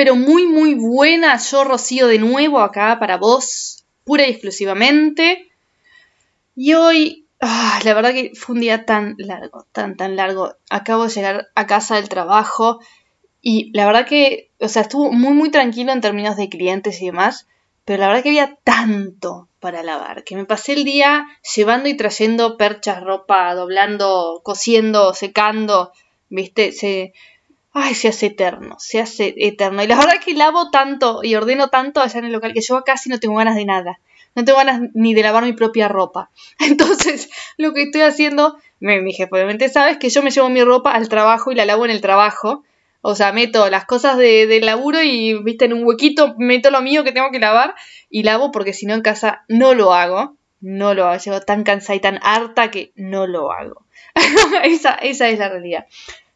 pero muy, muy buena. Yo, Rocío, de nuevo acá para vos, pura y exclusivamente. Y hoy, ah, la verdad que fue un día tan largo, tan, tan largo. Acabo de llegar a casa del trabajo y la verdad que, o sea, estuvo muy, muy tranquilo en términos de clientes y demás. Pero la verdad que había tanto para lavar que me pasé el día llevando y trayendo perchas, ropa, doblando, cosiendo, secando. ¿Viste? Se, ay, se hace eterno, se hace eterno. Y la verdad que lavo tanto y ordeno tanto allá en el local que yo casi no tengo ganas de nada. No tengo ganas ni de lavar mi propia ropa. Entonces, lo que estoy haciendo, mi jefe obviamente sabe, es que yo me llevo mi ropa al trabajo y la lavo en el trabajo. O sea, meto las cosas de, del laburo y, viste, en un huequito meto lo mío que tengo que lavar y lavo porque si no en casa no lo hago. No lo hago. Llego tan cansada y tan harta que no lo hago. esa, esa es la realidad.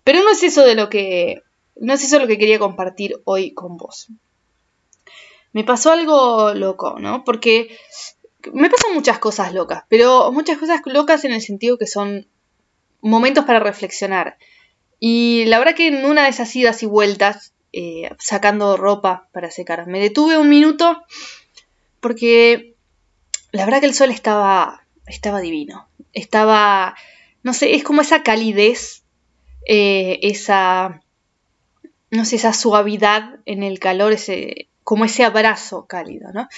Pero no es eso de lo que. No es eso lo que quería compartir hoy con vos. Me pasó algo loco, ¿no? Porque me pasan muchas cosas locas, pero muchas cosas locas en el sentido que son momentos para reflexionar. Y la verdad que en una de esas idas y vueltas, eh, sacando ropa para secar, me detuve un minuto porque la verdad que el sol estaba, estaba divino. Estaba, no sé, es como esa calidez eh, esa, no sé, esa suavidad en el calor, ese, como ese abrazo cálido, ¿no?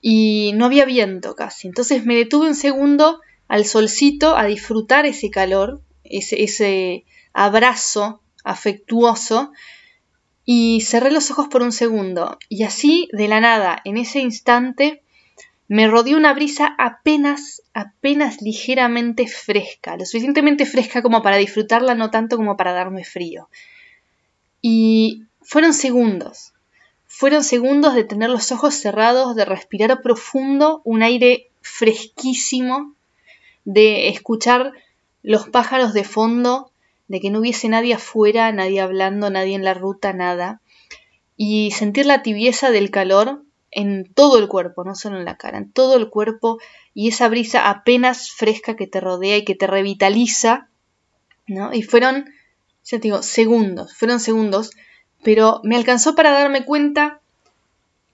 Y no había viento casi. Entonces me detuve un segundo al solcito a disfrutar ese calor, ese, ese abrazo afectuoso, y cerré los ojos por un segundo. Y así, de la nada, en ese instante, me rodeó una brisa apenas, apenas ligeramente fresca, lo suficientemente fresca como para disfrutarla, no tanto como para darme frío. Y fueron segundos, fueron segundos de tener los ojos cerrados, de respirar profundo un aire fresquísimo, de escuchar los pájaros de fondo, de que no hubiese nadie afuera, nadie hablando, nadie en la ruta, nada, y sentir la tibieza del calor en todo el cuerpo, no solo en la cara, en todo el cuerpo y esa brisa apenas fresca que te rodea y que te revitaliza, ¿no? Y fueron, ya te digo, segundos, fueron segundos, pero me alcanzó para darme cuenta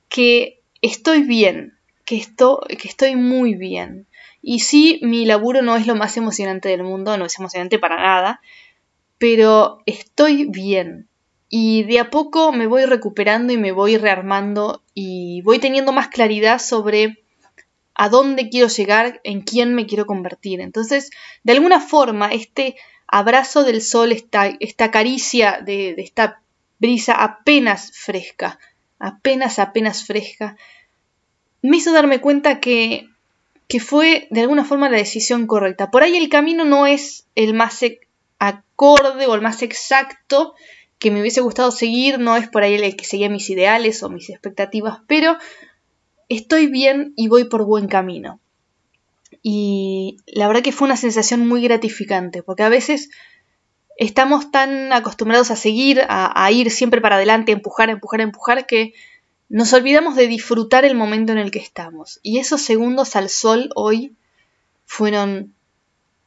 que estoy bien, que, esto, que estoy muy bien. Y sí, mi laburo no es lo más emocionante del mundo, no es emocionante para nada, pero estoy bien, y de a poco me voy recuperando y me voy rearmando y voy teniendo más claridad sobre a dónde quiero llegar, en quién me quiero convertir. Entonces, de alguna forma, este abrazo del sol, esta, esta caricia de, de esta brisa apenas fresca, apenas, apenas fresca, me hizo darme cuenta que, que fue de alguna forma la decisión correcta. Por ahí el camino no es el más acorde o el más exacto, que me hubiese gustado seguir, no es por ahí el que seguía mis ideales o mis expectativas, pero estoy bien y voy por buen camino. Y la verdad que fue una sensación muy gratificante, porque a veces estamos tan acostumbrados a seguir, a, ir siempre para adelante, a empujar, empujar, empujar, que nos olvidamos de disfrutar el momento en el que estamos. Y esos segundos al sol hoy fueron,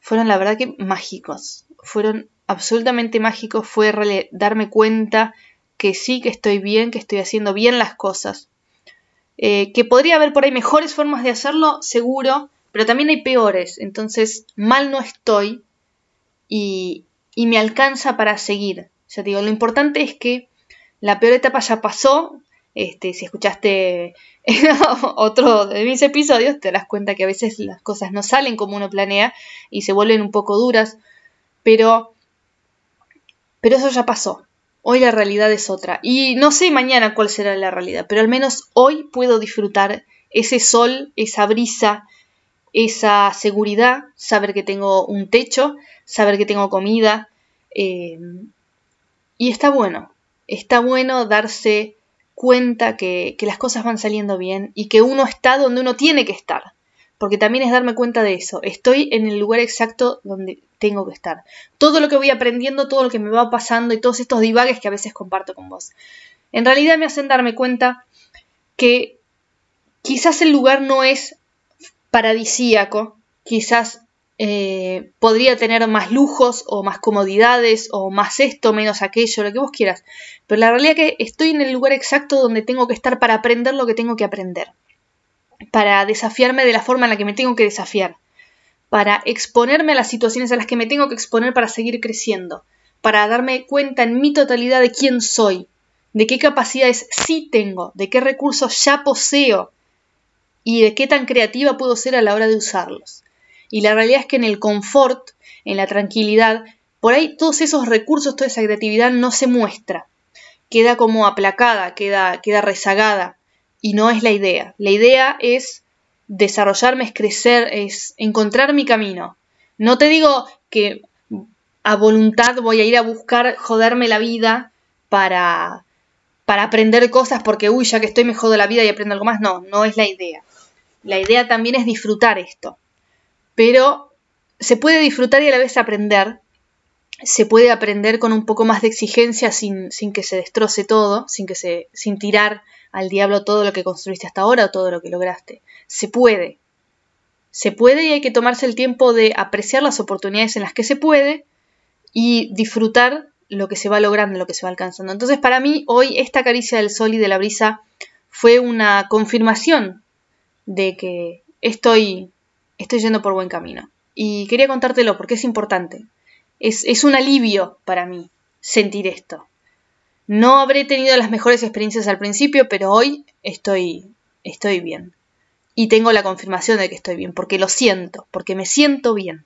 fueron la verdad que mágicos, fueron absolutamente mágico fue darme cuenta que sí, que estoy bien, que estoy haciendo bien las cosas. Eh, que podría haber por ahí mejores formas de hacerlo, seguro, pero también hay peores. Entonces, mal no estoy y, y me alcanza para seguir. Ya digo, lo importante es que la peor etapa ya pasó. Este, si escuchaste otro de mis episodios, te das cuenta que a veces las cosas no salen como uno planea y se vuelven un poco duras. Pero pero eso ya pasó. Hoy la realidad es otra. Y no sé mañana cuál será la realidad, pero al menos hoy puedo disfrutar ese sol, esa brisa, esa seguridad, saber que tengo un techo, saber que tengo comida. Eh, y está bueno, está bueno darse cuenta que, que, las cosas van saliendo bien y que uno está donde uno tiene que estar. Porque también es darme cuenta de eso. Estoy en el lugar exacto donde tengo que estar. Todo lo que voy aprendiendo, todo lo que me va pasando y todos estos divagues que a veces comparto con vos. En realidad me hacen darme cuenta que quizás el lugar no es paradisíaco, quizás eh, podría tener más lujos o más comodidades o más esto, menos aquello, lo que vos quieras. Pero la realidad es que estoy en el lugar exacto donde tengo que estar para aprender lo que tengo que aprender. Para desafiarme de la forma en la que me tengo que desafiar. Para exponerme a las situaciones a las que me tengo que exponer para seguir creciendo. Para darme cuenta en mi totalidad de quién soy. De qué capacidades sí tengo. De qué recursos ya poseo. Y de qué tan creativa puedo ser a la hora de usarlos. Y la realidad es que en el confort, en la tranquilidad, por ahí todos esos recursos, toda esa creatividad no se muestra. Queda como aplacada, queda, queda rezagada. Y no es la idea. La idea es desarrollarme, es crecer, es encontrar mi camino. No te digo que a voluntad voy a ir a buscar joderme la vida para, para aprender cosas porque, uy, ya que estoy me jodo la vida y aprendo algo más. No, no es la idea. La idea también es disfrutar esto pero se puede disfrutar y a la vez aprender. Se puede aprender con un poco más de exigencia sin, sin que se destroce todo, sin, que se, sin tirar al diablo todo lo que construiste hasta ahora o todo lo que lograste. Se puede. Se puede y hay que tomarse el tiempo de apreciar las oportunidades en las que se puede y disfrutar lo que se va logrando, lo que se va alcanzando. Entonces para mí hoy esta caricia del sol y de la brisa fue una confirmación de que estoy estoy yendo por buen camino. Y quería contártelo porque es importante. Es, un alivio para mí sentir esto. No habré tenido las mejores experiencias al principio, pero hoy estoy, estoy bien. Y tengo la confirmación de que estoy bien, porque lo siento, porque me siento bien.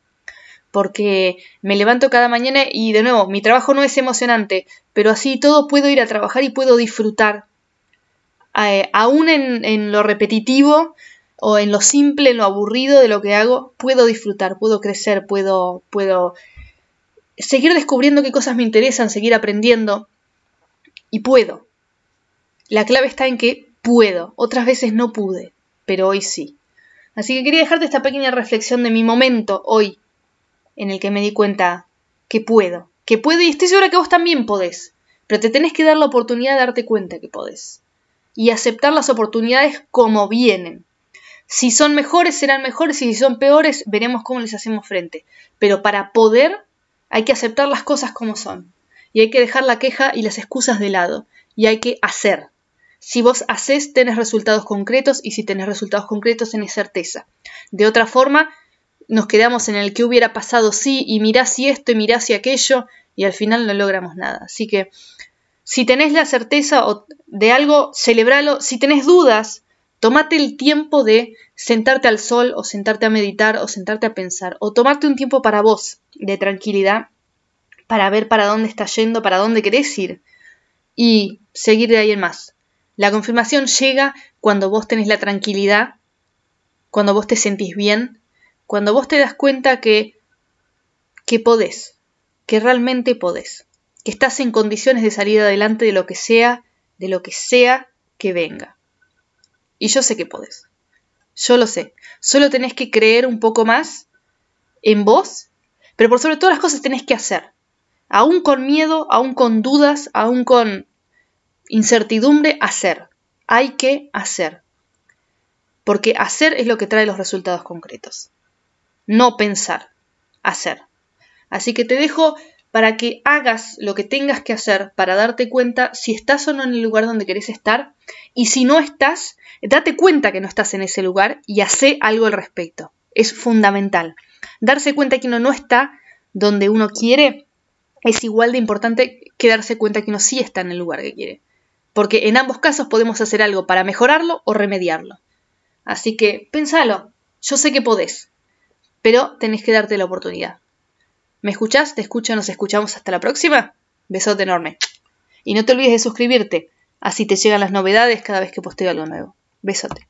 Porque me levanto cada mañana y de nuevo, mi trabajo no es emocionante, pero así todo puedo ir a trabajar y puedo disfrutar. Eh, aún en, lo repetitivo, o en lo simple, en lo aburrido de lo que hago, puedo disfrutar, puedo crecer, puedo, puedo seguir descubriendo qué cosas me interesan, seguir aprendiendo. Y puedo. La clave está en que puedo. Otras veces no pude, pero hoy sí. Así que quería dejarte esta pequeña reflexión de mi momento hoy, en el que me di cuenta que puedo. Que puedo y estoy segura que vos también podés. Pero te tenés que dar la oportunidad de darte cuenta que podés. Y aceptar las oportunidades como vienen si son mejores, serán mejores y si son peores, veremos cómo les hacemos frente. Pero para poder hay que aceptar las cosas como son. Y hay que dejar la queja y las excusas de lado. Y hay que hacer. Si vos haces, tenés resultados concretos y si tenés resultados concretos, tenés certeza. De otra forma, nos quedamos en el que hubiera pasado sí y mirá si esto y mirá si aquello y al final no logramos nada. Así que si tenés la certeza de algo, celebralo. Si tenés dudas, Tómate el tiempo de sentarte al sol o sentarte a meditar o sentarte a pensar o tomarte un tiempo para vos de tranquilidad para ver para dónde estás yendo, para dónde querés ir y seguir de ahí en más. La confirmación llega cuando vos tenés la tranquilidad, cuando vos te sentís bien, cuando vos te das cuenta que que podés, que realmente podés, que estás en condiciones de salir adelante de lo que sea, de lo que sea que venga. Y yo sé que podés. Yo lo sé. Solo tenés que creer un poco más en vos, pero por sobre todas las cosas tenés que hacer. Aún con miedo, aún con dudas, aún con incertidumbre, hacer. Hay que hacer. Porque hacer es lo que trae los resultados concretos. No pensar, hacer. Así que te dejo para que hagas lo que tengas que hacer para darte cuenta si estás o no en el lugar donde querés estar y si no estás, date cuenta que no estás en ese lugar y hace algo al respecto. Es fundamental. Darse cuenta que uno no está donde uno quiere es igual de importante que darse cuenta que uno sí está en el lugar que quiere. Porque en ambos casos podemos hacer algo para mejorarlo o remediarlo. Así que pensalo. Yo sé que podés, pero tenés que darte la oportunidad. ¿Me escuchás? ¿Te escucho? ¿Nos escuchamos hasta la próxima? Besote enorme. Y no te olvides de suscribirte, así te llegan las novedades cada vez que posteo algo nuevo. Besote.